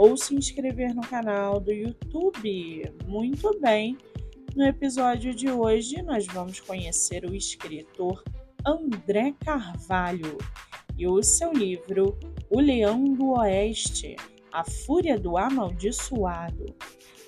ou se inscrever no canal do YouTube. Muito bem! No episódio de hoje, nós vamos conhecer o escritor André Carvalho e o seu livro O Leão do Oeste A Fúria do Amaldiçoado.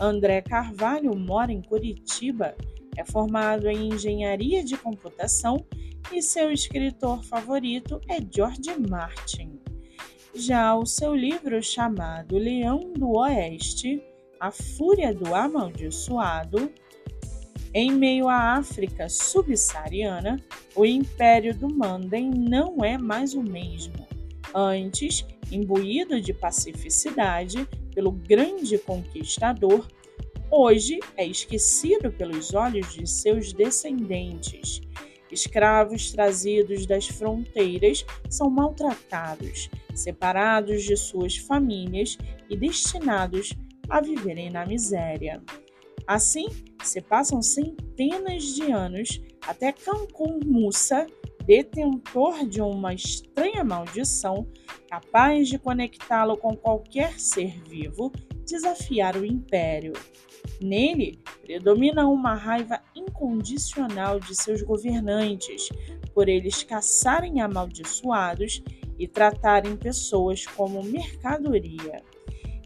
André Carvalho mora em Curitiba, é formado em engenharia de computação e seu escritor favorito é George Martin. Já o seu livro chamado Leão do Oeste, A Fúria do Amaldiçoado, em meio à África subsaariana, o império do Manden não é mais o mesmo. Antes, imbuído de pacificidade pelo grande conquistador, hoje é esquecido pelos olhos de seus descendentes. Escravos trazidos das fronteiras são maltratados, separados de suas famílias e destinados a viverem na miséria. Assim, se passam centenas de anos até Cancún Musa, detentor de uma estranha maldição capaz de conectá-lo com qualquer ser vivo, desafiar o império. Nele predomina uma raiva incondicional de seus governantes, por eles caçarem amaldiçoados e tratarem pessoas como mercadoria.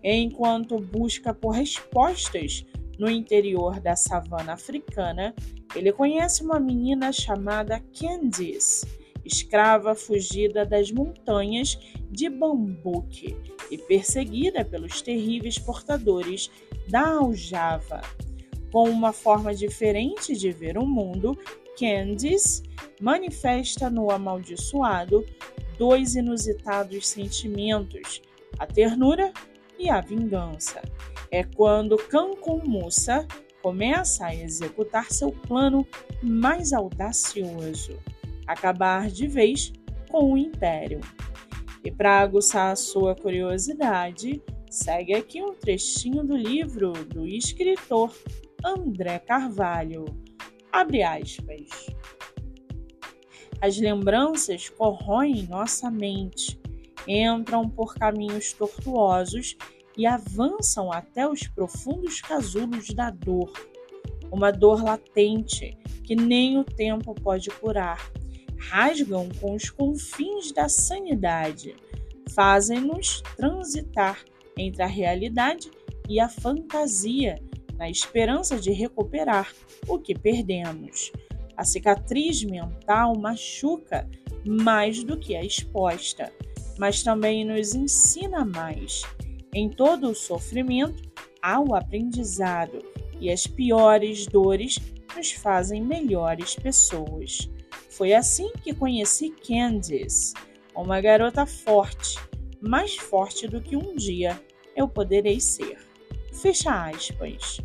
Enquanto busca por respostas no interior da savana africana, ele conhece uma menina chamada Candice, escrava fugida das montanhas de Bambuque e perseguida pelos terríveis portadores da aljava. Com uma forma diferente de ver o mundo, Candice manifesta no amaldiçoado dois inusitados sentimentos: a ternura e a vingança. É quando Cancún Musa começa a executar seu plano mais audacioso: acabar de vez com o império. E para aguçar a sua curiosidade, segue aqui um trechinho do livro do escritor André Carvalho. Abre aspas. As lembranças corroem nossa mente, entram por caminhos tortuosos e avançam até os profundos casulos da dor. Uma dor latente que nem o tempo pode curar. Rasgam com os confins da sanidade, fazem-nos transitar entre a realidade e a fantasia, na esperança de recuperar o que perdemos. A cicatriz mental machuca mais do que a exposta, mas também nos ensina mais. Em todo o sofrimento há o aprendizado, e as piores dores nos fazem melhores pessoas. Foi assim que conheci Candice, uma garota forte, mais forte do que um dia eu poderei ser. Fecha aspas.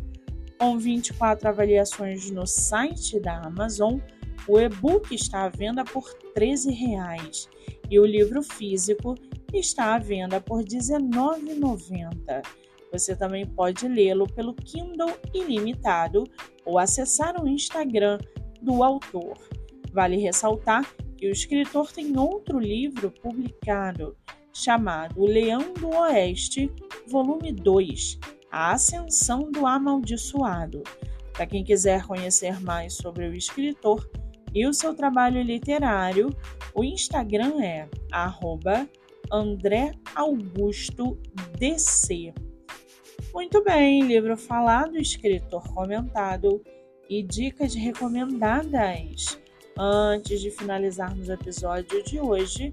Com 24 avaliações no site da Amazon, o e-book está à venda por R$ 13,00 e o livro físico está à venda por R$ 19,90. Você também pode lê-lo pelo Kindle Ilimitado ou acessar o Instagram do autor. Vale ressaltar que o escritor tem outro livro publicado chamado O Leão do Oeste, volume 2, A Ascensão do Amaldiçoado. Para quem quiser conhecer mais sobre o escritor e o seu trabalho literário, o Instagram é @andré_augusto_dc. Muito bem, livro falado, escritor comentado e dicas recomendadas. Antes de finalizarmos o episódio de hoje,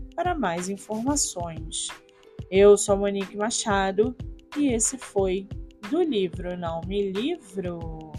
para mais informações. Eu sou Monique Machado e esse foi do livro Não Me Livro.